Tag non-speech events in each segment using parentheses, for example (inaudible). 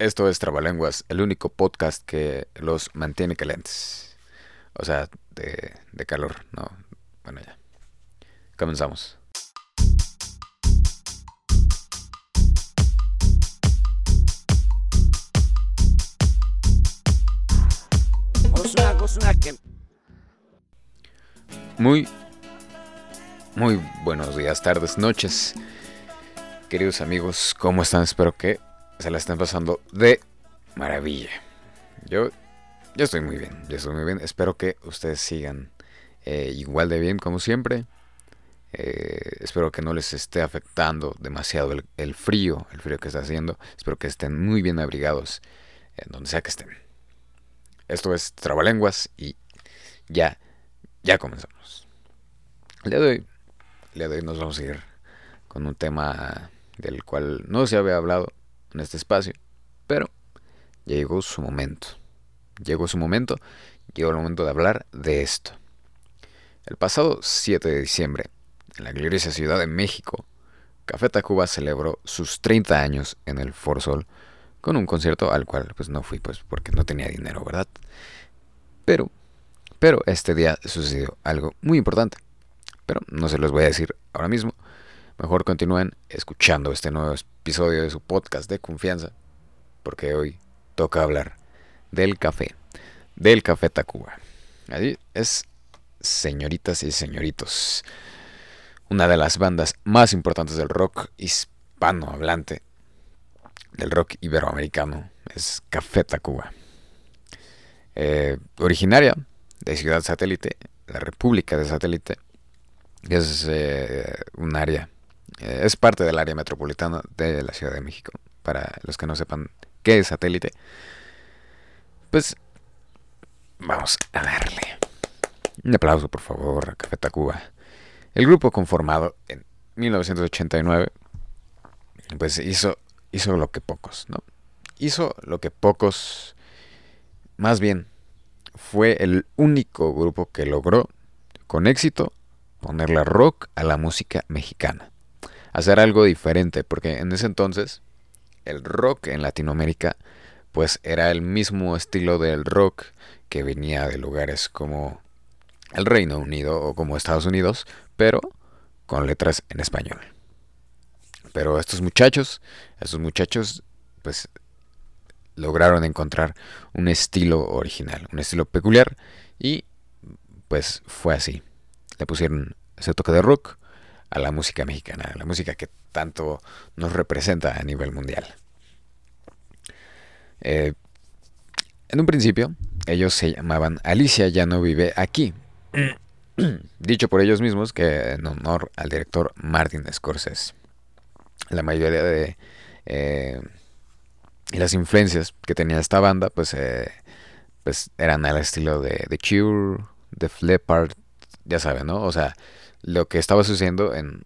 Esto es Trabalenguas, el único podcast que los mantiene calientes. O sea, de, calor, no. Bueno, ya. Comenzamos. Muy, muy buenos días, tardes, noches. Queridos amigos, ¿cómo están? Espero que se la estén pasando de maravilla. Yo, yo estoy muy bien, yo estoy muy bien. Espero que ustedes sigan eh, igual de bien como siempre. Eh, espero que no les esté afectando demasiado el, el, frío, el frío que está haciendo. Espero que estén muy bien abrigados en donde sea que estén. Esto es Trabalenguas y ya, ya comenzamos. El día de hoy nos vamos a ir con un tema del cual no se había hablado en este espacio, pero llegó su momento. Llegó su momento, llegó el momento de hablar de esto. El pasado 7 de diciembre, en la gloriosa Ciudad de México, Café Tacuba celebró sus 30 años en el Sol con un concierto al cual pues no fui pues porque no tenía dinero, ¿verdad? Pero, pero este día sucedió algo muy importante. Pero no se los voy a decir ahora mismo. Mejor continúen escuchando este nuevo episodio de su podcast de confianza, porque hoy toca hablar del café, del café Tacuba. Así es, señoritas y señoritos, una de las bandas más importantes del rock hispanohablante del rock iberoamericano es Café Tacuba. Eh, originaria de Ciudad Satélite, la República de Satélite, es eh, un área, es parte del área metropolitana de la Ciudad de México. Para los que no sepan qué es satélite, pues vamos a darle. Un aplauso, por favor, a Café Tacuba. El grupo conformado en 1989, pues hizo hizo lo que pocos, ¿no? Hizo lo que pocos, más bien, fue el único grupo que logró, con éxito, ponerle rock a la música mexicana. Hacer algo diferente, porque en ese entonces el rock en Latinoamérica pues era el mismo estilo del rock que venía de lugares como el Reino Unido o como Estados Unidos, pero con letras en español. Pero estos muchachos, estos muchachos, pues lograron encontrar un estilo original, un estilo peculiar y pues fue así. Le pusieron ese toque de rock a la música mexicana, a la música que tanto nos representa a nivel mundial. Eh, en un principio, ellos se llamaban Alicia ya no vive aquí. (clears throat) Dicho por ellos mismos que en honor al director Martin Scorsese la mayoría de eh, las influencias que tenía esta banda, pues, eh, pues eran al estilo de The Cure, The Leppard, ya saben, ¿no? O sea, lo que estaba sucediendo en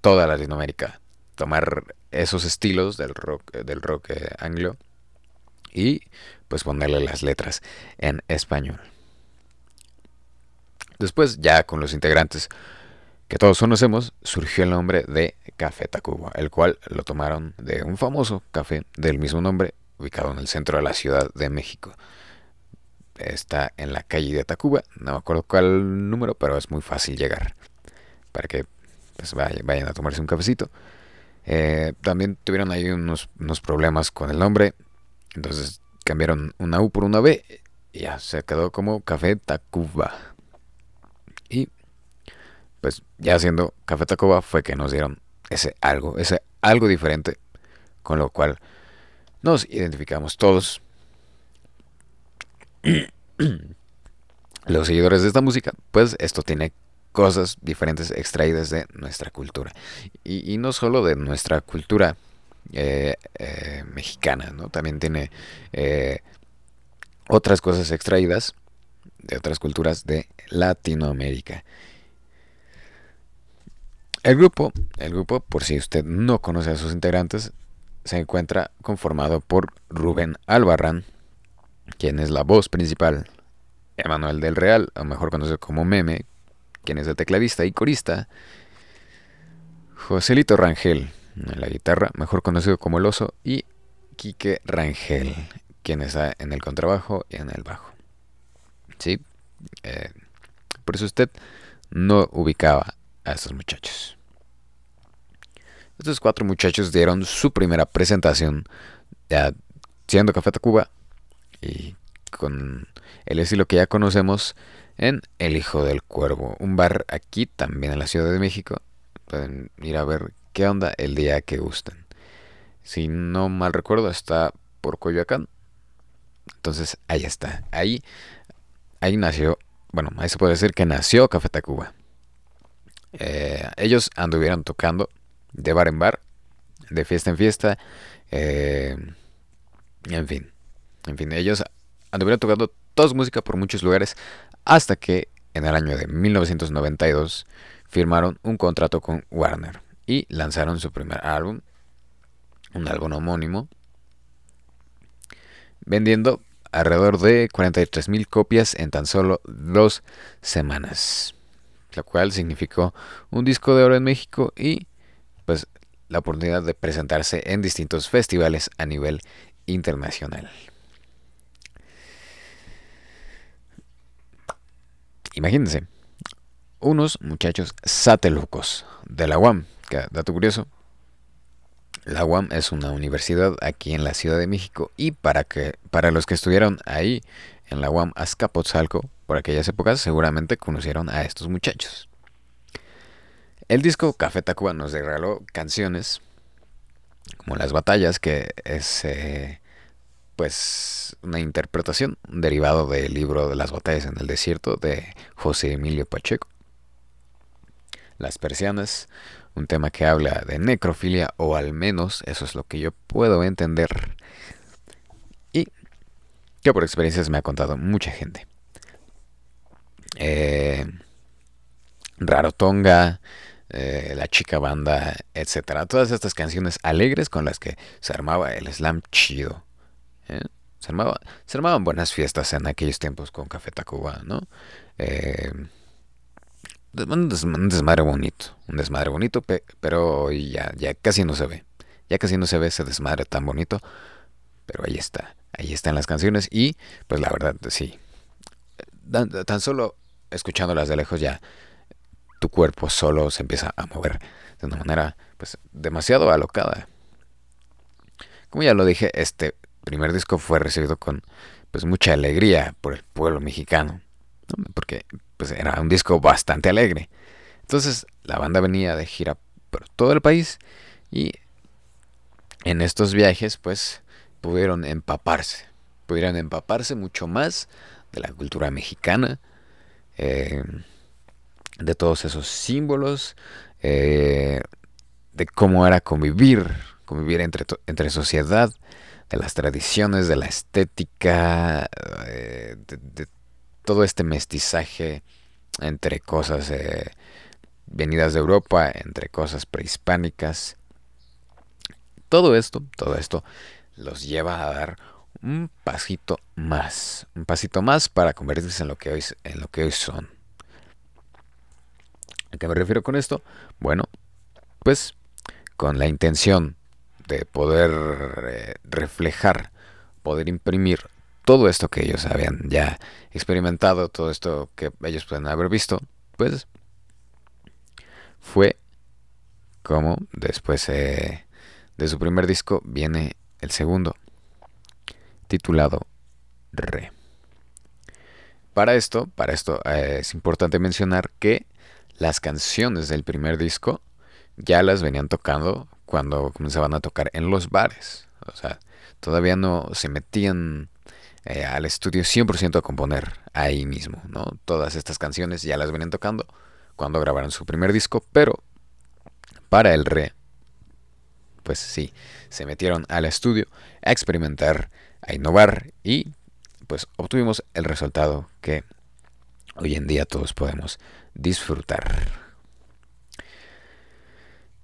toda Latinoamérica. Tomar esos estilos del rock, del rock eh, anglo y pues ponerle las letras en español. Después, ya con los integrantes que todos conocemos, surgió el nombre de Café Tacuba, el cual lo tomaron de un famoso café del mismo nombre, ubicado en el centro de la Ciudad de México. Está en la calle de Tacuba, no me acuerdo cuál número, pero es muy fácil llegar para que pues, vayan, a tomarse un cafecito. Eh, también tuvieron ahí unos, problemas con el nombre, entonces cambiaron una U por una B y ya se quedó como Café Tacuba pues ya haciendo Café Tacuba fue que nos dieron ese algo, ese algo diferente, con lo cual nos identificamos todos. (clears throat) Los seguidores de esta música, pues esto tiene cosas diferentes extraídas de nuestra cultura. Y, no solo de nuestra cultura eh, eh, mexicana, ¿no? También tiene eh, otras cosas extraídas de otras culturas de Latinoamérica. El grupo, el grupo, por si usted no conoce a sus integrantes, se encuentra conformado por Rubén Albarrán, quien es la voz principal, Emanuel del Real, o mejor conocido como Meme, quien es el tecladista y corista, Joselito Rangel, en la guitarra, mejor conocido como El Oso, y Quique Rangel, quien está en el contrabajo y en el bajo. ¿Sí? Eh, por eso usted no ubicaba a estos muchachos. Estos cuatro muchachos dieron su primera presentación ya siendo Café Tacuba y con el estilo que ya conocemos en El Hijo del Cuervo, un bar aquí también en la Ciudad de México. Pueden ir a ver qué onda el día que gusten. Si no mal recuerdo, está por Coyoacán. Entonces, ahí está. Ahí, ahí nació, bueno, ahí se puede decir que nació Café Tacuba. Eh, ellos anduvieron tocando de bar en bar, de fiesta en fiesta, eh, en fin, en fin, ellos anduvieron tocando toda su música por muchos lugares hasta que en el año de 1992 firmaron un contrato con Warner y lanzaron su primer álbum, un álbum homónimo, vendiendo alrededor de 43.000 copias en tan solo dos semanas, lo cual significó un disco de oro en México y pues la oportunidad de presentarse en distintos festivales a nivel internacional. Imagínense, unos muchachos satelucos de la UAM, que dato curioso, la UAM es una universidad aquí en la Ciudad de México y para que para los que estuvieron ahí en la UAM Azcapotzalco por aquellas épocas seguramente conocieron a estos muchachos. El disco Café Tacuba nos regaló canciones como Las Batallas, que es eh, pues una interpretación derivado del libro de las batallas en el desierto de José Emilio Pacheco. Las persianas, un tema que habla de necrofilia, o al menos eso es lo que yo puedo entender. Y que por experiencias me ha contado mucha gente. Eh, Rarotonga, eh, La Chica Banda, etcétera. Todas estas canciones alegres con las que se armaba el slam chido. ¿Eh? Se, se, armaban buenas fiestas en aquellos tiempos con Café Tacuba, ¿no? Eh, un, desmadre bonito, un desmadre bonito, pero ya, ya casi no se ve. Ya casi no se ve ese desmadre tan bonito, pero ahí está, ahí están las canciones y pues la verdad, sí, tan solo escuchándolas de lejos ya tu cuerpo solo se empieza a mover de una manera pues demasiado alocada. Como ya lo dije, este primer disco fue recibido con pues mucha alegría por el pueblo mexicano, porque pues era un disco bastante alegre. Entonces la banda venía de gira por todo el país y en estos viajes pues pudieron empaparse, pudieron empaparse mucho más de la cultura mexicana, eh, de todos esos símbolos, eh, de cómo era convivir, convivir entre, entre sociedad, de las tradiciones, de la estética, eh, de, todo este mestizaje entre cosas eh, venidas de Europa, entre cosas prehispánicas. Todo esto, todo esto los lleva a dar un pasito más, un pasito más para convertirse en lo que hoy, en lo que hoy son. ¿A qué me refiero con esto? Bueno, pues con la intención de poder eh, reflejar, poder imprimir todo esto que ellos habían ya experimentado, todo esto que ellos pueden haber visto, pues fue como después eh, de su primer disco viene el segundo, titulado Re. Para esto, para esto eh, es importante mencionar que las canciones del primer disco ya las venían tocando cuando comenzaban a tocar en los bares. O sea, todavía no se metían eh, al estudio 100% a componer ahí mismo, ¿no? Todas estas canciones ya las venían tocando cuando grabaron su primer disco, pero para el re, pues sí, se metieron al estudio a experimentar, a innovar y pues obtuvimos el resultado que hoy en día todos podemos disfrutar.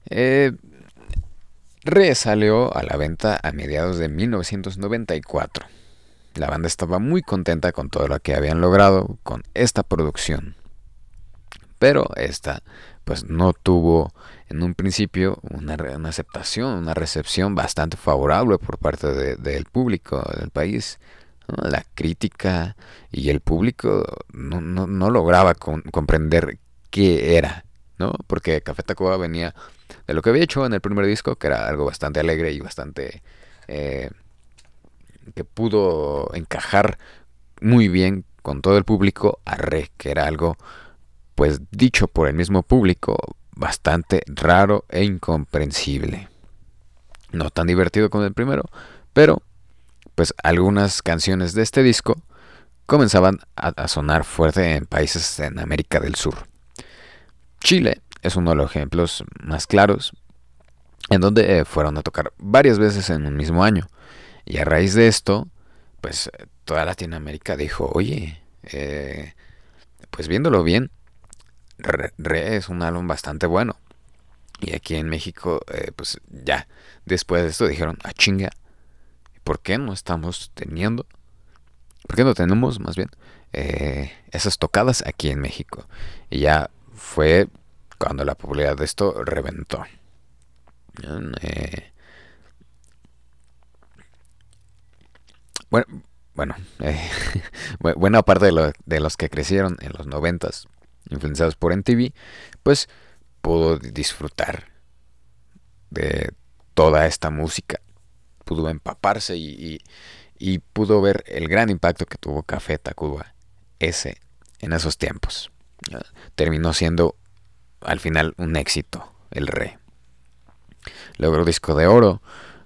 Eh, Re salió a la venta a mediados de 1994. La banda estaba muy contenta con todo lo que habían logrado con esta producción. Pero esta pues no tuvo en un principio una, aceptación, una recepción bastante favorable por parte del público del país. La crítica y el público no, no, lograba comprender qué era, ¿no? Porque Café Tacuba venía de lo que había hecho en el primer disco, que era algo bastante alegre y bastante... Eh, que pudo encajar muy bien con todo el público a Re, que era algo pues dicho por el mismo público bastante raro e incomprensible. No tan divertido como el primero, pero pues algunas canciones de este disco comenzaban a, sonar fuerte en países en América del Sur. Chile es uno de los ejemplos más claros, en donde eh, fueron a tocar varias veces en un mismo año. Y a raíz de esto, pues toda Latinoamérica dijo, oye, eh, pues viéndolo bien, Re, es un álbum bastante bueno. Y aquí en México, eh, pues ya, después de esto dijeron, a ah, chinga, ¿por qué no estamos teniendo? ¿Por qué no tenemos más bien eh, esas tocadas aquí en México? Y ya fue cuando la popularidad de esto reventó. Eh, bueno, bueno (laughs) buena parte de, los que crecieron en los noventas influenciados por MTV, pues pudo disfrutar de toda esta música, pudo empaparse y, pudo ver el gran impacto que tuvo Café Tacuba ese en esos tiempos. Terminó siendo al final un éxito, el rey. Logró disco de oro,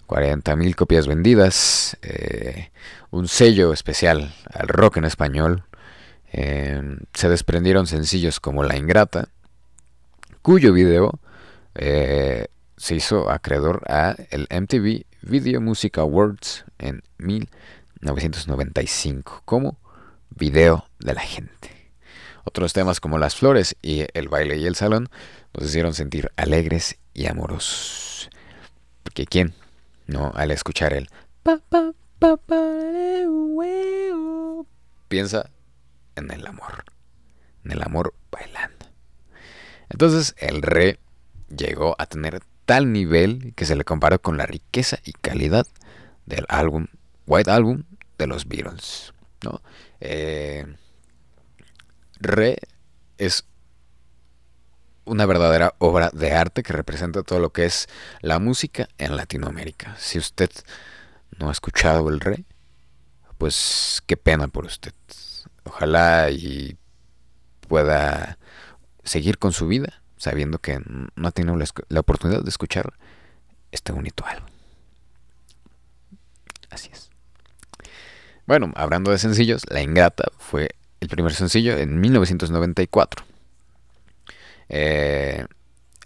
40.000 copias vendidas, eh, un sello especial al rock en español, Em, se desprendieron sencillos como La Ingrata, cuyo video eh, se hizo acreedor a el MTV Video Music Awards en 1995 como video de la gente. Otros temas como las flores y el baile y el salón nos hicieron sentir alegres y amorosos. Porque quién, no, al escuchar el piensa en el amor. En el amor bailando. Entonces el re llegó a tener tal nivel que se le comparó con la riqueza y calidad del álbum, White Album de los Beatles. ¿no? Eh, re es una verdadera obra de arte que representa todo lo que es la música en Latinoamérica. Si usted no ha escuchado el re, pues qué pena por usted ojalá y pueda seguir con su vida sabiendo que no ha tenido la, oportunidad de escuchar este bonito álbum. Así es. Bueno, hablando de sencillos, La Ingrata fue el primer sencillo en 1994. Eh,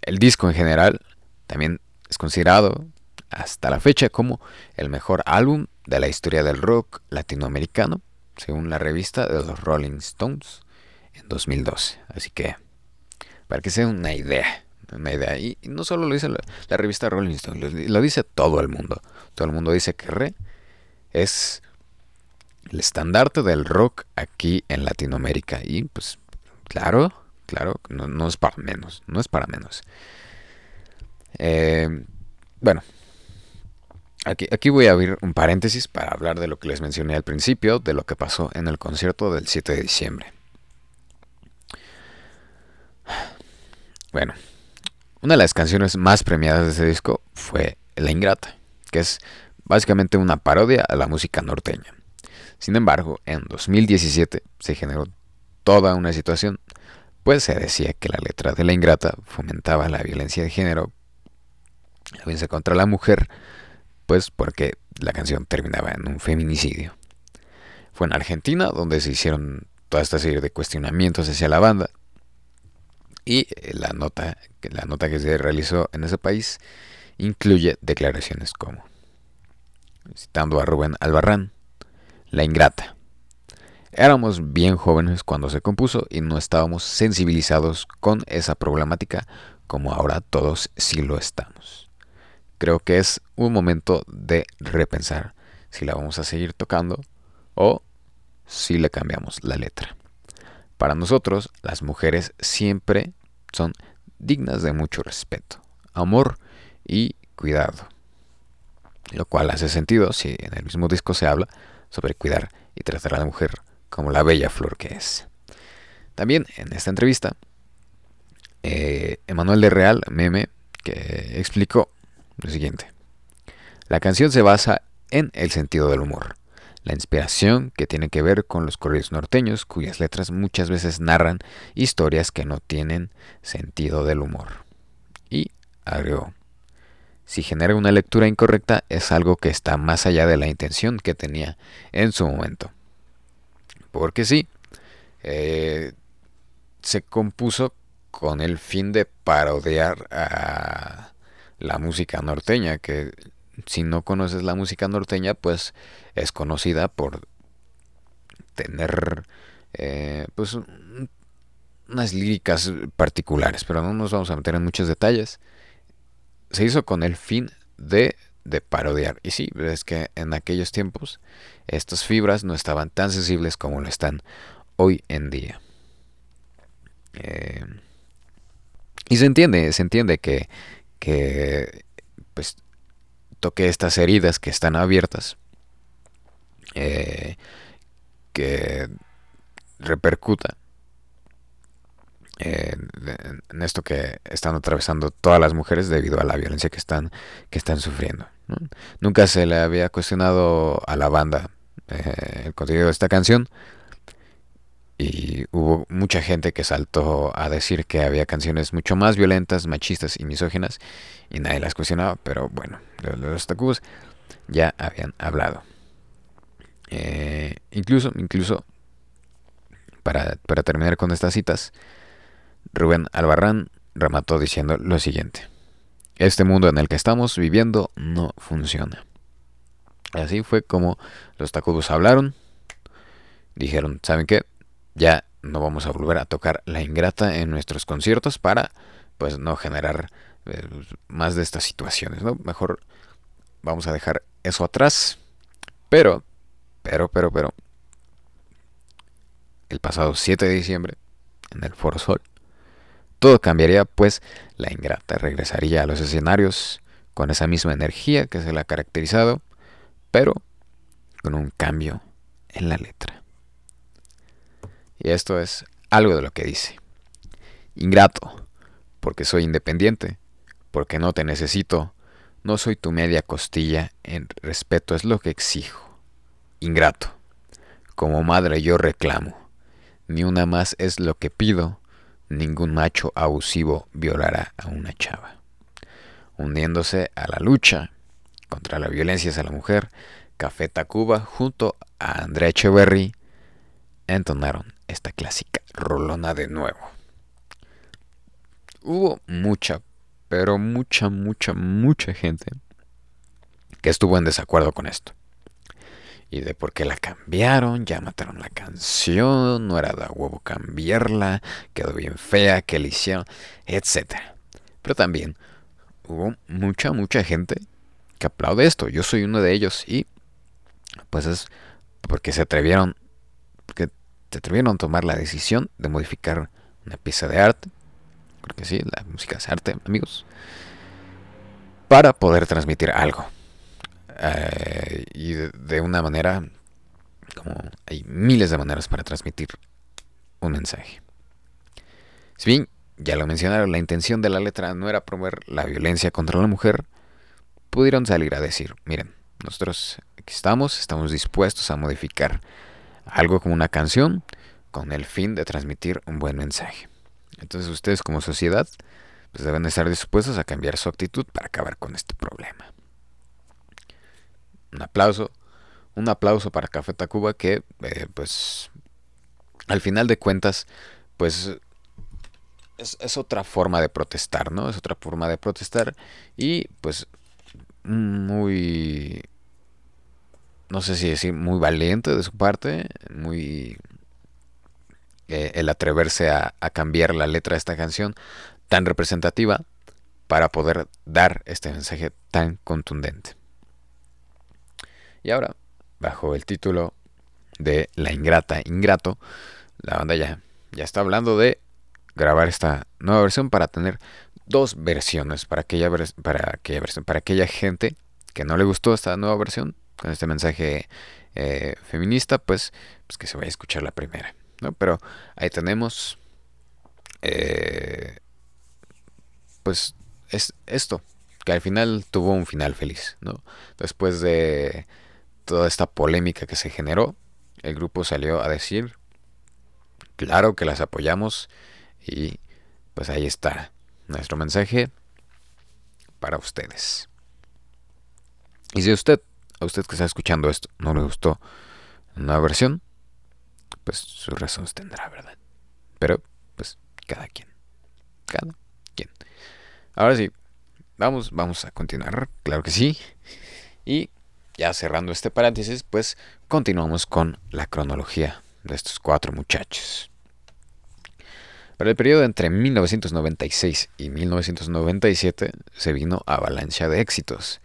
el disco en general también es considerado hasta la fecha como el mejor álbum de la historia del rock latinoamericano según la revista de los Rolling Stones en 2012. Así que, para que sea una idea, una idea. Y, no solo lo dice la, revista Rolling Stones, lo, dice todo el mundo. Todo el mundo dice que Re es el estandarte del rock aquí en Latinoamérica. Y pues, claro, claro, no, es para menos, no es para menos. Eh, bueno, Aquí, voy a abrir un paréntesis para hablar de lo que les mencioné al principio, de lo que pasó en el concierto del 7 de diciembre. Bueno, una de las canciones más premiadas de ese disco fue La Ingrata, que es básicamente una parodia a la música norteña. Sin embargo, en 2017 se generó toda una situación, pues se decía que la letra de La Ingrata fomentaba la violencia de género, la violencia contra la mujer, pues porque la canción terminaba en un feminicidio. Fue en Argentina donde se hicieron toda esta serie de cuestionamientos hacia la banda y la nota, la nota que se realizó en ese país incluye declaraciones como, citando a Rubén Albarrán, La Ingrata. Éramos bien jóvenes cuando se compuso y no estábamos sensibilizados con esa problemática como ahora todos sí lo estamos creo que es un momento de repensar si la vamos a seguir tocando o si le cambiamos la letra. Para nosotros, las mujeres siempre son dignas de mucho respeto, amor y cuidado. Lo cual hace sentido si en el mismo disco se habla sobre cuidar y tratar a la mujer como la bella flor que es. También en esta entrevista, eh, Emanuel de Real, meme, que explicó lo siguiente. La canción se basa en el sentido del humor, la inspiración que tiene que ver con los corridos norteños, cuyas letras muchas veces narran historias que no tienen sentido del humor. Y agregó, si genera una lectura incorrecta es algo que está más allá de la intención que tenía en su momento. Porque sí, eh, se compuso con el fin de parodiar a la música norteña, que si no conoces la música norteña, pues es conocida por tener eh, pues unas líricas particulares, pero no nos vamos a meter en muchos detalles. Se hizo con el fin de, de parodiar. Y sí, es que en aquellos tiempos estas fibras no estaban tan sensibles como lo están hoy en día. Eh, y se entiende, se entiende que, que pues toque estas heridas que están abiertas, eh, que repercuta en, esto que están atravesando todas las mujeres debido a la violencia que están, que están sufriendo. Nunca se le había cuestionado a la banda eh, el contenido de esta canción, y hubo mucha gente que saltó a decir que había canciones mucho más violentas, machistas y misóginas y nadie las cuestionaba, pero bueno, los Tacubos ya habían hablado. Eh, incluso, incluso, para, para terminar con estas citas, Rubén Albarrán remató diciendo lo siguiente. Este mundo en el que estamos viviendo no funciona. Así fue como los Tacubos hablaron. Dijeron, ¿saben qué? ya no vamos a volver a tocar La Ingrata en nuestros conciertos para pues no generar eh, más de estas situaciones, ¿no? Mejor vamos a dejar eso atrás. Pero, pero, pero, pero, el pasado 7 de diciembre, en el Foro Sol, todo cambiaría, pues la ingrata regresaría a los escenarios con esa misma energía que se le ha caracterizado, pero con un cambio en la letra. Y esto es algo de lo que dice. Ingrato, porque soy independiente, porque no te necesito, no soy tu media costilla, en respeto es lo que exijo. Ingrato, como madre yo reclamo, ni una más es lo que pido, ningún macho abusivo violará a una chava. Uniéndose a la lucha contra la violencia hacia la mujer, Café Tacuba junto a Andrea Echeverry entonaron esta clásica rolona de nuevo. Hubo mucha, pero mucha, mucha, mucha gente que estuvo en desacuerdo con esto. Y de por qué la cambiaron, ya mataron la canción, no era de huevo cambiarla, quedó bien fea, que le hicieron, etc. Pero también hubo mucha, mucha gente que aplaude esto. Yo soy uno de ellos y pues es porque se atrevieron, porque se atrevieron a tomar la decisión de modificar una pieza de arte, porque sí, la música es arte, amigos, para poder transmitir algo. Eh, y de, una manera, como hay miles de maneras para transmitir un mensaje. Si bien, ya lo mencionaron, la intención de la letra no era promover la violencia contra la mujer, pudieron salir a decir, miren, nosotros aquí estamos, estamos dispuestos a modificar algo como una canción con el fin de transmitir un buen mensaje. Entonces ustedes como sociedad pues deben estar dispuestos a cambiar su actitud para acabar con este problema. Un aplauso, un aplauso para Café Tacuba que eh, pues al final de cuentas pues es, otra forma de protestar, ¿no? Es otra forma de protestar y pues muy no sé si decir muy valiente de su parte, muy eh, el atreverse a, cambiar la letra de esta canción tan representativa para poder dar este mensaje tan contundente. Y ahora, bajo el título de La Ingrata, Ingrato, la banda ya, ya está hablando de grabar esta nueva versión para tener dos versiones para aquella, para aquella para aquella gente que no le gustó esta nueva versión con este mensaje eh, feminista, pues, pues que se vaya a escuchar la primera, ¿no? Pero ahí tenemos, eh, pues, es esto, que al final tuvo un final feliz, ¿no? Después de toda esta polémica que se generó, el grupo salió a decir, claro que las apoyamos y pues ahí está nuestro mensaje para ustedes. Y si usted, a usted que está escuchando esto, no le gustó una versión, pues sus razones tendrá, ¿verdad? Pero, pues, cada quien. Cada quien. Ahora sí, vamos, vamos a continuar, claro que sí. Y ya cerrando este paréntesis, pues continuamos con la cronología de estos cuatro muchachos. Para el periodo entre 1996 y 1997 se vino avalancha de éxitos.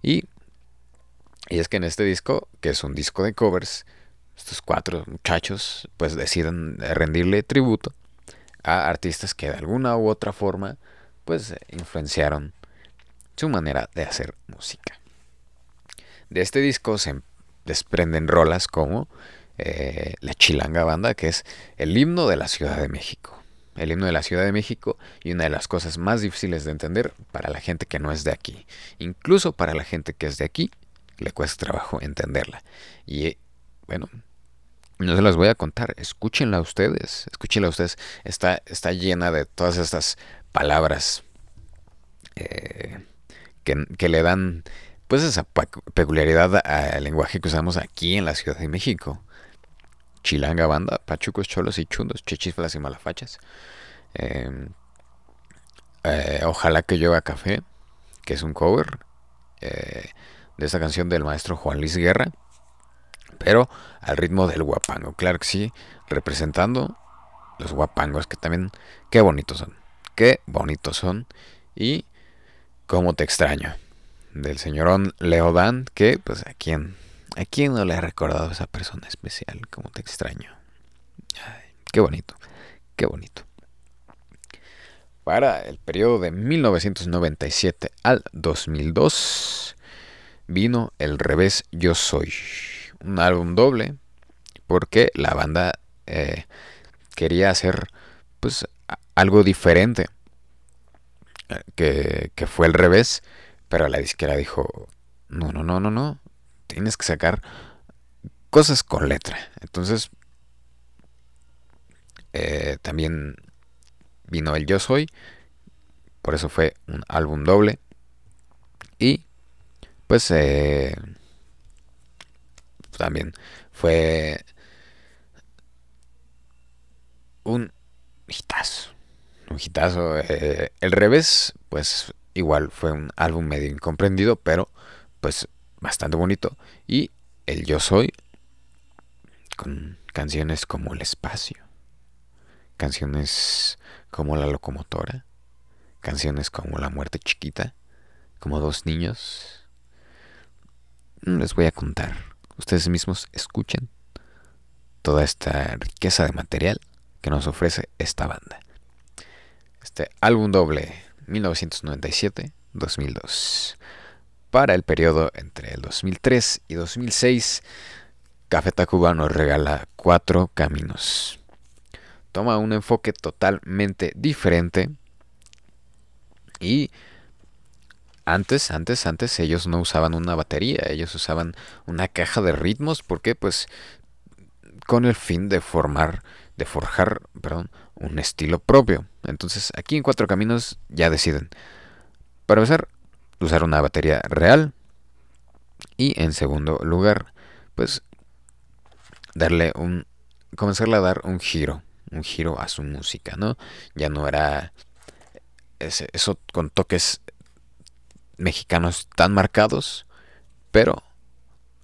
Y, y, es que en este disco, que es un disco de covers, estos cuatro muchachos pues deciden rendirle tributo a artistas que de alguna u otra forma pues influenciaron su manera de hacer música. De este disco se desprenden rolas como eh, La Chilanga Banda, que es el himno de la Ciudad de México el himno de la Ciudad de México y una de las cosas más difíciles de entender para la gente que no es de aquí. Incluso para la gente que es de aquí, le cuesta trabajo entenderla. Y bueno, no se las voy a contar, escúchenla ustedes, escúchenla ustedes. Está, está llena de todas estas palabras eh, que le dan pues esa peculiaridad al lenguaje que usamos aquí en la Ciudad de México. Chilanga Banda, Pachucos, Cholos y Chundos, Chechiflas y Malafachas. Em, eh, ojalá que haga café, que es un cover eh, de esta canción del maestro Juan Luis Guerra, pero al ritmo del guapango. Claro que sí, representando los guapangos, que también, qué bonitos son, qué bonitos son, y cómo te extraño, del señorón Leodán, que pues a quien ¿A quién no le ha recordado esa persona especial? Como te extraño. qué bonito, qué bonito. Para el periodo de 1997 al 2002 vino El revés Yo Soy, un álbum doble porque la banda eh, quería hacer pues algo diferente eh, que, que fue el revés, pero la disquera dijo, no, no, no, no, no, tienes que sacar cosas con letra. Entonces, eh, también vino el Yo Soy, por eso fue un álbum doble. Y, pues, eh, también fue un hitazo. Un hitazo. Eh, el revés, pues, igual fue un álbum medio incomprendido, pero, pues, bastante bonito. Y el Yo Soy, con canciones como El Espacio, canciones como La Locomotora, canciones como La Muerte Chiquita, como Dos Niños. Les voy a contar. Ustedes mismos escuchen toda esta riqueza de material que nos ofrece esta banda. Este álbum doble 1997-2002. Para el periodo entre el 2003 y 2006, Café Tacuba nos regala cuatro caminos. Toma un enfoque totalmente diferente y antes, antes, antes ellos no usaban una batería, ellos usaban una caja de ritmos porque pues con el fin de formar, de forjar, perdón, un estilo propio. Entonces aquí en Cuatro Caminos ya deciden. Para empezar, usar una batería real. Y en segundo lugar, pues darle un comenzarle a dar un giro, un giro a su música, ¿no? Ya no era eso con toques mexicanos tan marcados, pero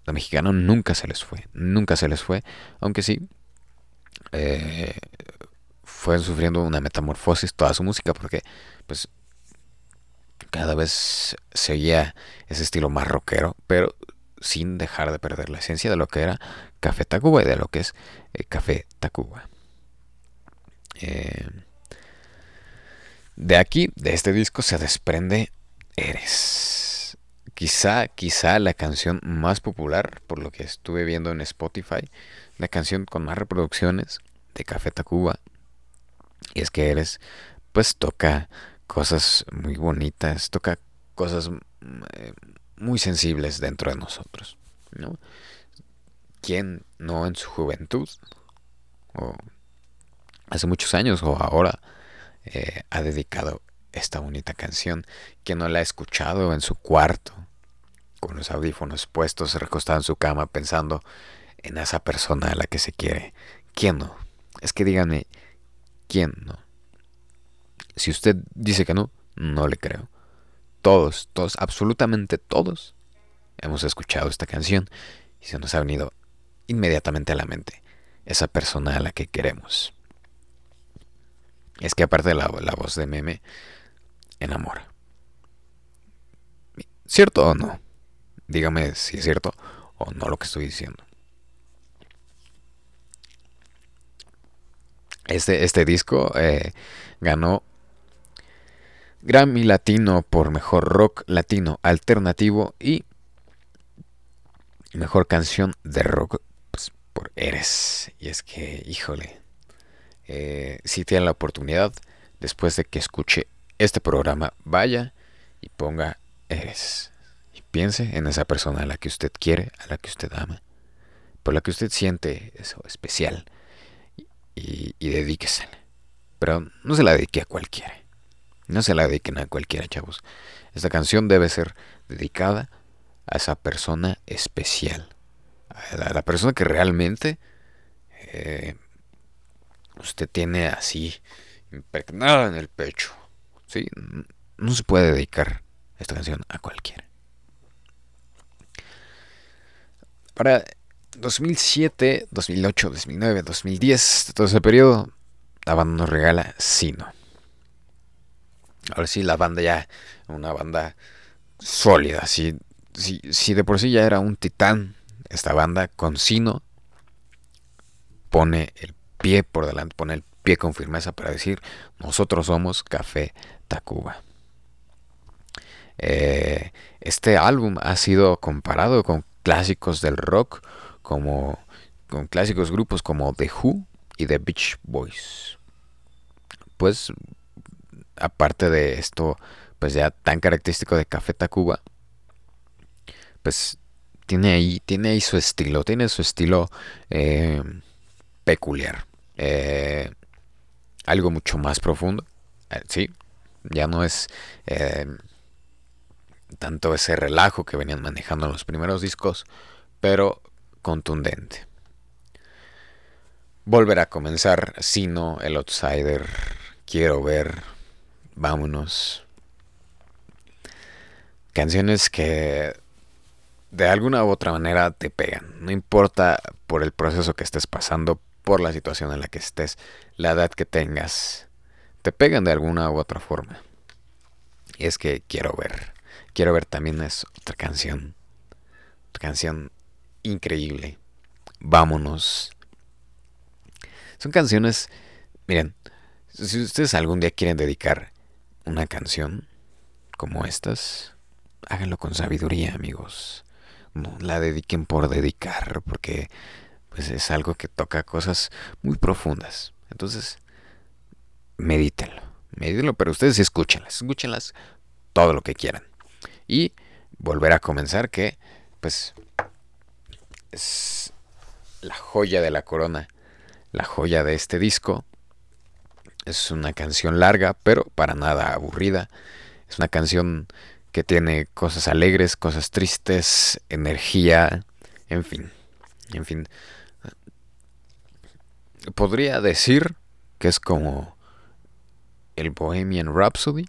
lo mexicano nunca se les fue, nunca se les fue, aunque sí eh, fue sufriendo una metamorfosis toda su música porque pues cada vez seguía ese estilo más rockero, pero sin dejar de perder la esencia de lo que era Café Tacuba y de lo que es eh, Café Tacuba. Eh, De aquí, de este disco, se desprende Eres. Quizá, quizá la canción más popular, por lo que estuve viendo en Spotify, la canción con más reproducciones de Café Tacuba. Y es que Eres, pues toca cosas muy bonitas, toca cosas eh, muy sensibles dentro de nosotros. ¿no? ¿Quién no en su juventud, o hace muchos años, o ahora, eh, ha dedicado esta bonita canción? ¿Quién no la ha escuchado en su cuarto, con los audífonos puestos, recostado en su cama, pensando en esa persona a la que se quiere? ¿Quién no? Es que díganme, ¿quién no? Si usted dice que no, no le creo. Todos, todos, absolutamente todos hemos escuchado esta canción y se nos ha venido inmediatamente a la mente esa persona a la que queremos. Es que aparte de la, la voz de meme, enamora. ¿Cierto o no? Dígame si es cierto o no lo que estoy diciendo. Este, este disco eh, ganó Grammy Latino por Mejor Rock Latino Alternativo y Mejor Canción de Rock pues, por Eres. Y es que, híjole, eh, si tiene la oportunidad, después de que escuche este programa, vaya y ponga Eres. Y piense en esa persona a la que usted quiere, a la que usted ama, por la que usted siente eso especial. Y, y. Pero no se la dedique a cualquiera. No se la dediquen a cualquiera, chavos. Esta canción debe ser dedicada a esa persona especial. A la, persona que realmente eh, usted tiene así impregnada en el pecho. ¿sí? No se puede dedicar esta canción a cualquiera. Para 2007, 2008, 2009, 2010, todo ese periodo, la banda nos regala Sino. Ahora sí, la banda ya, una banda sólida. Si, si, de por sí ya era un titán, esta banda con Sino pone el pie por delante, pone el pie con firmeza para decir, nosotros somos Café Tacuba. Eh, este álbum ha sido comparado con clásicos del rock, como con clásicos grupos como The Who y The Beach Boys. Pues aparte de esto, pues ya tan característico de Café Tacuba, pues tiene ahí, tiene ahí su estilo, tiene su estilo eh, peculiar. Eh, algo mucho más profundo. Eh, sí, ya no es tanto ese relajo que venían manejando en los primeros discos, pero contundente. Volver a comenzar, sino el outsider, quiero ver, vámonos. Canciones que de alguna u otra manera te pegan. No importa por el proceso que estés pasando, por la situación en la que estés, la edad que tengas. Te pegan de alguna u otra forma. Y es que quiero ver. Quiero ver también es otra canción. Otra canción increíble. Vámonos. Son canciones, miren, si ustedes algún día quieren dedicar una canción como estas, háganlo con sabiduría, amigos. No la dediquen por dedicar, porque pues es algo que toca cosas muy profundas. Entonces, medítenlo, medítenlo, pero ustedes escúchenlas, escúchenlas todo lo que quieran. Y volver a comenzar que, pues, es la joya de la corona, la joya de este disco es una canción larga, pero para nada aburrida. Es una canción que tiene cosas alegres, cosas tristes, energía, en fin. En fin. Podría decir que es como el Bohemian Rhapsody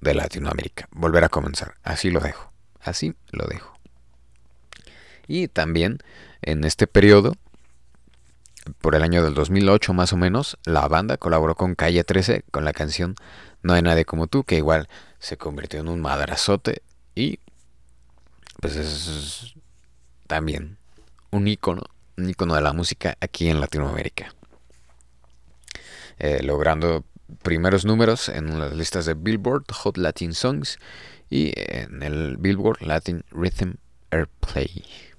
de Latinoamérica. Volver a comenzar. Así lo dejo. Así lo dejo. Y también en este periodo por el año del 2008 más o menos, la banda colaboró con Calle 13 con la canción No hay nadie como tú, que igual se convirtió en un madrazote y pues es también un icono, un icono de la música aquí en Latinoamérica. Eh, logrando primeros números en las listas de Billboard Hot Latin Songs y en el Billboard Latin Rhythm Airplay.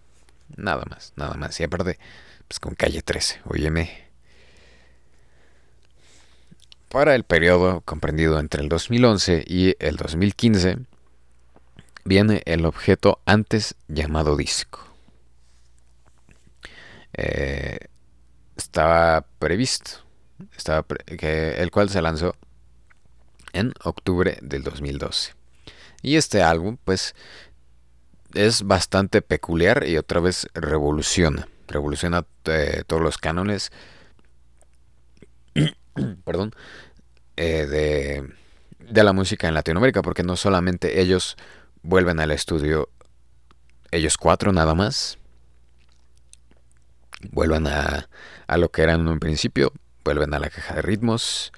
Nada más, nada más. Y aparte, pues con calle 13, óyeme. Para el periodo comprendido entre el 2011 y el 2015, viene el objeto antes llamado disco. Eh, estaba previsto, estaba que, el cual se lanzó en octubre del 2012. Y este álbum, pues, es bastante peculiar y otra vez revoluciona. Revoluciona eh, todos los cánones (clears throat) perdón, eh, de, de la música en Latinoamérica, porque no solamente ellos vuelven al estudio, ellos cuatro nada más, vuelven a, a lo que eran en un principio, vuelven a la caja de ritmos,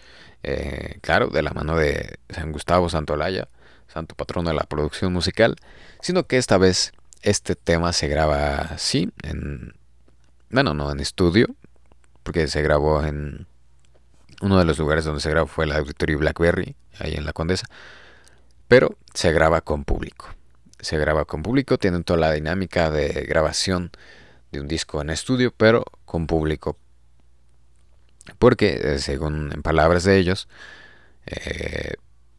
eh, claro, de la mano de San Gustavo Santolaya, santo patrono de la producción musical, sino que esta vez este tema se graba así, en, bueno, no en estudio, porque se grabó en, uno de los lugares donde se grabó fue el Auditorio Blackberry, ahí en la Condesa. Pero se graba con público. Se graba con público, tienen toda la dinámica de grabación de un disco en estudio, pero con público. Porque, eh, según en palabras de ellos, eh,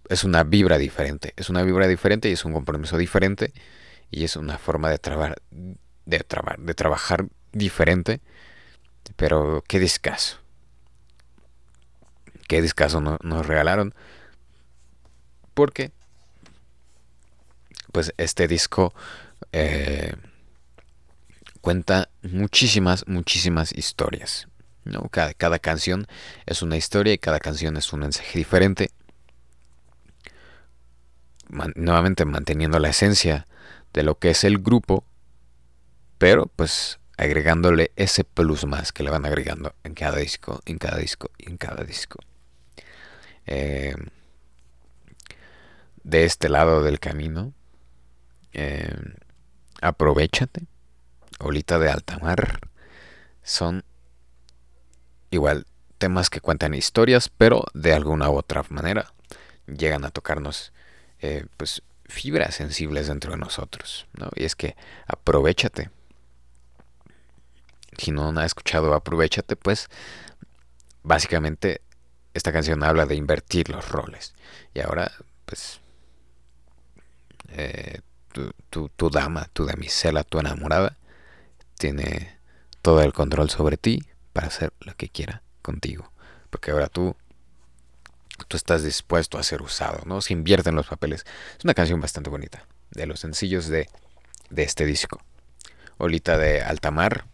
es una vibra diferente. Es una vibra diferente y es un compromiso diferente. Y es una forma de, trabar, de, trabar, de trabajar diferente. Pero qué discazo qué discazo nos regalaron. Porque, pues este disco eh, cuenta muchísimas, muchísimas historias. ¿no? Cada, cada canción es una historia y cada canción es un mensaje diferente. Nuevamente manteniendo la esencia de lo que es el grupo, pero pues agregándole ese plus más que le van agregando en cada disco, en cada disco y en cada disco. Eh, de este lado del camino, eh, aprovechate, Olita de alta mar, son igual temas que cuentan historias, pero de alguna u otra manera llegan a tocarnos eh, pues fibras sensibles dentro de nosotros, Y es que aprovechate. Si no ha escuchado aprovechate, pues básicamente esta canción habla de invertir los roles. Y ahora, pues, eh, tu, dama, tu damisela, tu enamorada, tiene todo el control sobre ti para hacer lo que quiera contigo. Porque ahora tú, tú estás dispuesto a ser usado, ¿no? Se invierte en los papeles. Es una canción bastante bonita, de los sencillos de, de este disco. Olita de Altamar,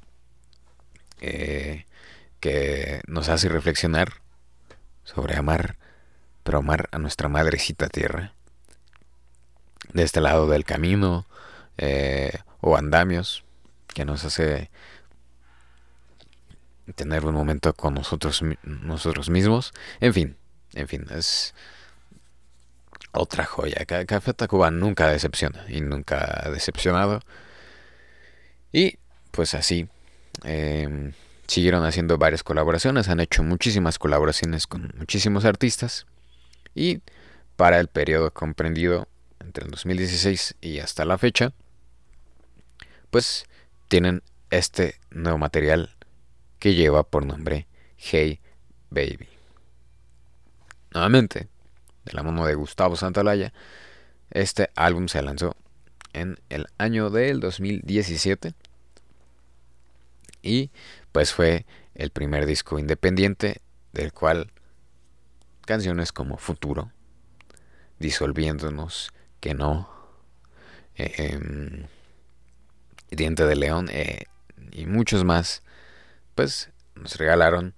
eh, que nos hace reflexionar sobre amar, pero amar a nuestra madrecita tierra. De este lado del camino eh, o andamios que nos hace tener un momento con nosotros, nosotros mismos. En fin, en fin, es otra joya. Café Tacuba nunca decepciona y nunca ha decepcionado. Y pues así. Eh, siguieron haciendo varias colaboraciones, han hecho muchísimas colaboraciones con muchísimos artistas y para el periodo comprendido entre el 2016 y hasta la fecha, pues tienen este nuevo material que lleva por nombre Hey Baby. Nuevamente, de la mano de Gustavo Santalaya, este álbum se lanzó en el año del 2017 y pues fue el primer disco independiente del cual canciones como Futuro, Disolviéndonos, Que no, eh, Diente de León eh, y muchos más, pues nos regalaron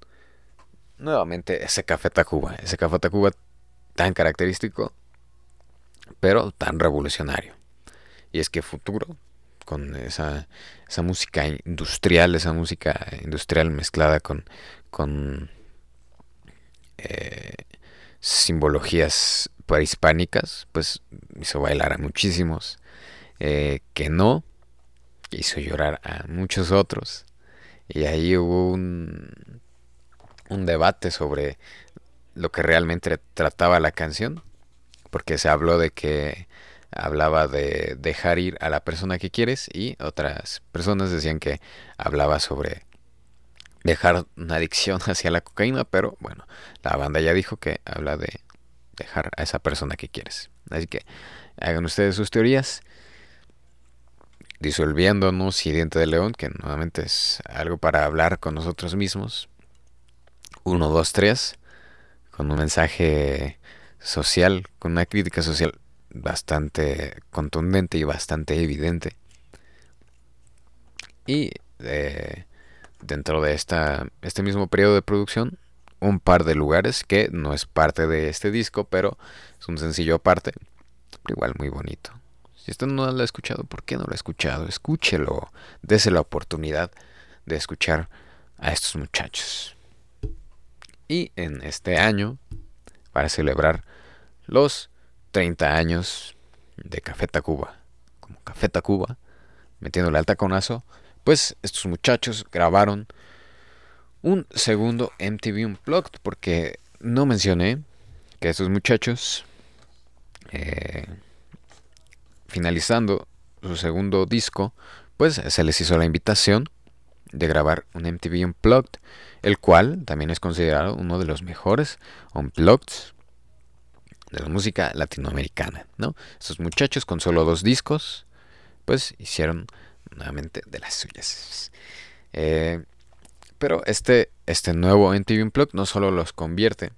nuevamente ese Café Tacuba, ese Café Tacuba tan característico, pero tan revolucionario. Y es que Futuro con esa, esa música industrial, esa música industrial mezclada con, con eh, simbologías prehispánicas, pues hizo bailar a muchísimos, eh, que no, hizo llorar a muchos otros, y ahí hubo un, un debate sobre lo que realmente trataba la canción, porque se habló de que hablaba de dejar ir a la persona que quieres y otras personas decían que hablaba sobre dejar una adicción (laughs) hacia la cocaína, pero bueno, la banda ya dijo que habla de dejar a esa persona que quieres. Así que hagan ustedes sus teorías. Disolviéndonos y Diente de León, que nuevamente es algo para hablar con nosotros mismos. 1, 2, 3, con un mensaje social, con una crítica social bastante contundente y bastante evidente. Y eh, dentro de esta, este mismo periodo de producción, un par de lugares que no es parte de este disco, pero es un sencillo aparte, pero igual muy bonito. Si usted no lo ha escuchado, ¿por qué no lo ha escuchado? Escúchelo, dese la oportunidad de escuchar a estos muchachos. Y en este año, para celebrar los 30 años de Café Tacuba, como Café Tacuba, metiéndole al taconazo, pues estos muchachos grabaron un segundo MTV Unplugged porque no mencioné que estos muchachos, eh, finalizando su segundo disco, pues se les hizo la invitación de grabar un MTV Unplugged, el cual también es considerado uno de los mejores Unplugged de la música latinoamericana, ¿no? Estos muchachos con solo dos discos, pues hicieron nuevamente de las suyas. Eh, pero este, este nuevo MTV Unplugged no solo los convierte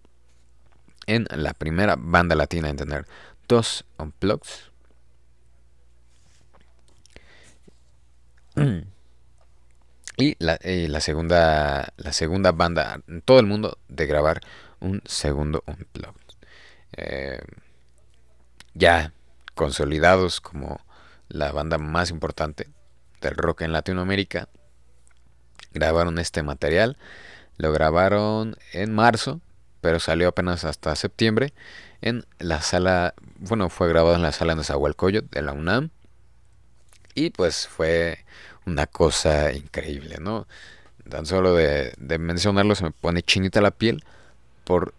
en la primera banda latina en tener dos Unplugs, (clears throat) y la, la, segunda la segunda banda en todo el mundo de grabar un segundo Unplugged. Eh, ya consolidados como la banda más importante del rock en Latinoamérica, grabaron este material. Lo grabaron en marzo, pero salió apenas hasta septiembre en la sala, bueno, fue grabado en la sala de Zahualcoyot de la UNAM. Y pues fue una cosa increíble, ¿no? Tan solo de, de mencionarlo se me pone chinita la piel por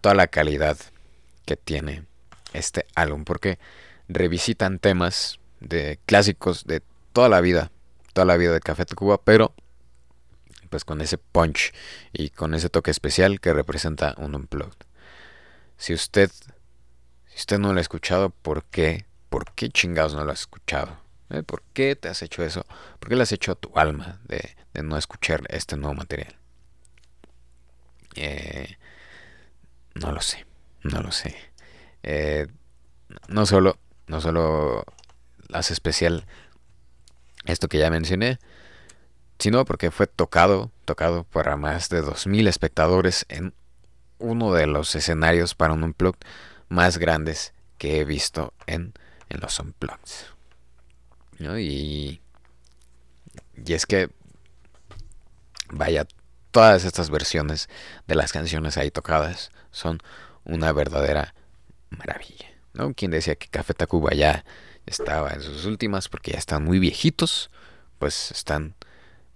toda la calidad que tiene este álbum, porque revisitan temas de clásicos de toda la vida, toda la vida de Café Tacuba, pero pues con ese punch y con ese toque especial que representa un unplugged. Si usted si usted no lo ha escuchado, ¿por qué? ¿Por qué chingados no lo has escuchado? ¿Eh? ¿Por qué te has hecho eso? ¿Por qué le has hecho a tu alma de, no escuchar este nuevo material? Eh, no lo sé, no lo sé. Eh, no solo, no solo hace especial esto que ya mencioné, sino porque fue tocado, tocado para más de 2.000 espectadores en uno de los escenarios para un unplugged más grandes que he visto en, en los unplugged. Y, y es que, vaya, todas estas versiones de las canciones ahí tocadas son una verdadera maravilla. ¿no? Quien decía que Café Tacuba ya estaba en sus últimas porque ya están muy viejitos, pues están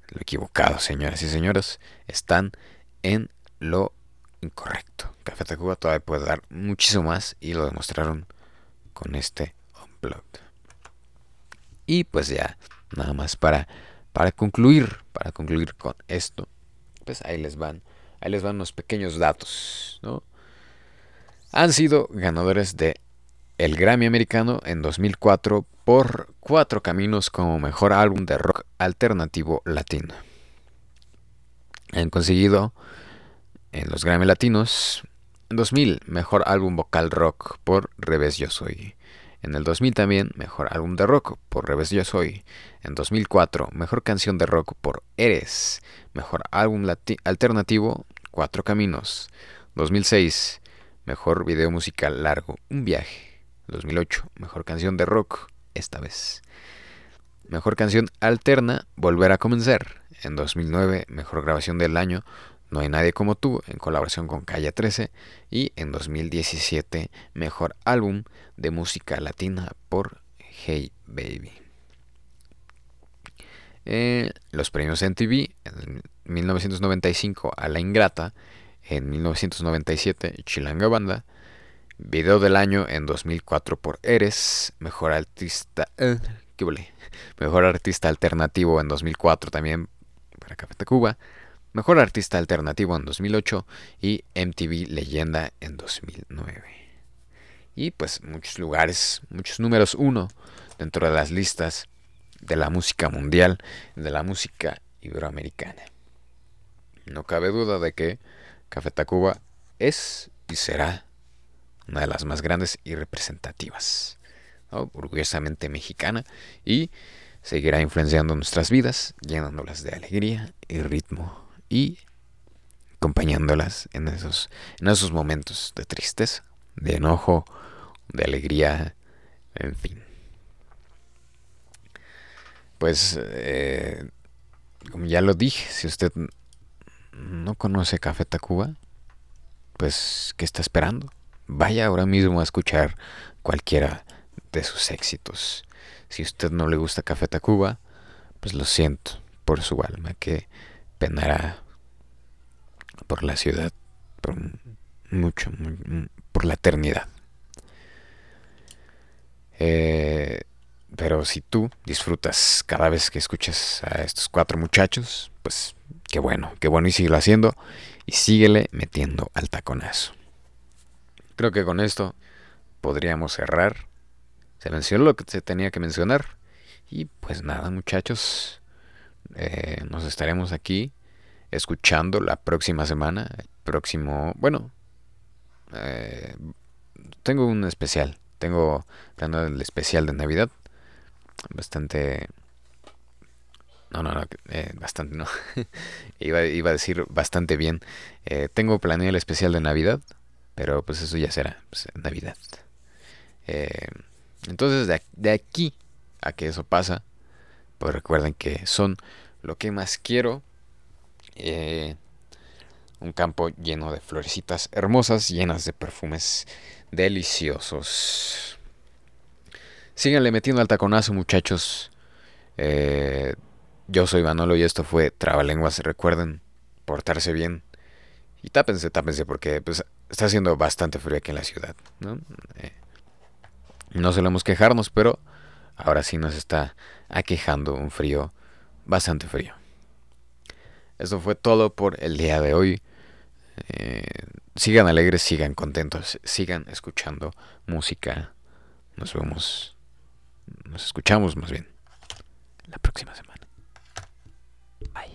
lo equivocado, señoras y señores, están en lo incorrecto. Café Tacuba todavía puede dar muchísimo más y lo demostraron con este Unplugged. Y pues ya, nada más para, para concluir, para concluir con esto, pues ahí les van, ahí les van unos pequeños datos. Han sido ganadores de el Grammy americano en 2004 por Cuatro Caminos como mejor álbum de rock alternativo latino. Han conseguido en los Grammy Latinos en 2000 mejor álbum vocal rock por Revés Yo Soy. En el 2000 también mejor álbum de rock por Revés Yo Soy. En 2004 mejor canción de rock por Eres. Mejor álbum alternativo Cuatro Caminos. 2006 mejor video musical largo Un viaje. 2008, mejor canción de rock, esta vez. Mejor canción alterna, Volver a comenzar. En 2009, mejor grabación del año, No hay nadie como tú, en colaboración con Calle 13. Y en 2017, mejor álbum de música latina por Hey Baby. Eh, los premios MTV, en 1995 a La Ingrata, en 1997, Chilanga Banda. Video del año en 2004 por Eres. Mejor artista. Eh, ¿Qué Mejor artista alternativo en 2004 también para Café Tacuba. Mejor artista alternativo en 2008 y MTV Leyenda en 2009. Y pues muchos lugares, muchos números uno dentro de las listas de la música mundial, de la música iberoamericana. No cabe duda de que Café Tacuba es y será una de las más grandes y representativas, orgullosamente mexicana, y seguirá influenciando nuestras vidas, llenándolas de alegría y ritmo, y acompañándolas en esos, en esos momentos de tristeza, de enojo, de alegría, en fin. Pues, eh, como ya lo dije, si usted no conoce Café Tacuba, pues, ¿qué está esperando? Vaya ahora mismo a escuchar cualquiera de sus éxitos. Si usted no le gusta Café Tacuba, pues lo siento por su alma, que penará por la ciudad, por mucho, por la eternidad. Eh, pero si tú disfrutas cada vez que escuchas a estos cuatro muchachos, pues qué bueno, qué bueno y síguelo haciendo y síguele metiendo al taconazo. Creo que con esto podríamos cerrar. Se mencionó lo que se tenía que mencionar. Y pues nada, muchachos, eh, nos estaremos aquí escuchando la próxima semana. El próximo, bueno, eh, tengo un especial. Tengo el especial de Navidad bastante... No, no, no, eh, bastante no. (laughs) iba, iba, a decir bastante bien. Eh, tengo planeado el especial de Navidad, pero pues eso ya será pues, Navidad. Entonces, de, de, aquí a que eso pasa, pues recuerden que son lo que más quiero. Un campo lleno de florecitas hermosas, llenas de perfumes deliciosos. Síganle metiendo al taconazo, muchachos. Eh, yo soy Manolo y esto fue Trabalenguas. Recuerden portarse bien. Y tápense, tápense, porque pues, está haciendo bastante frío aquí en la ciudad. ¿no? Eh, no solemos quejarnos, pero ahora sí nos está aquejando un frío bastante frío. Esto fue todo por el día de hoy. Eh, sigan alegres, sigan contentos, sigan escuchando música. Nos vemos nos escuchamos más bien la próxima semana. Bye.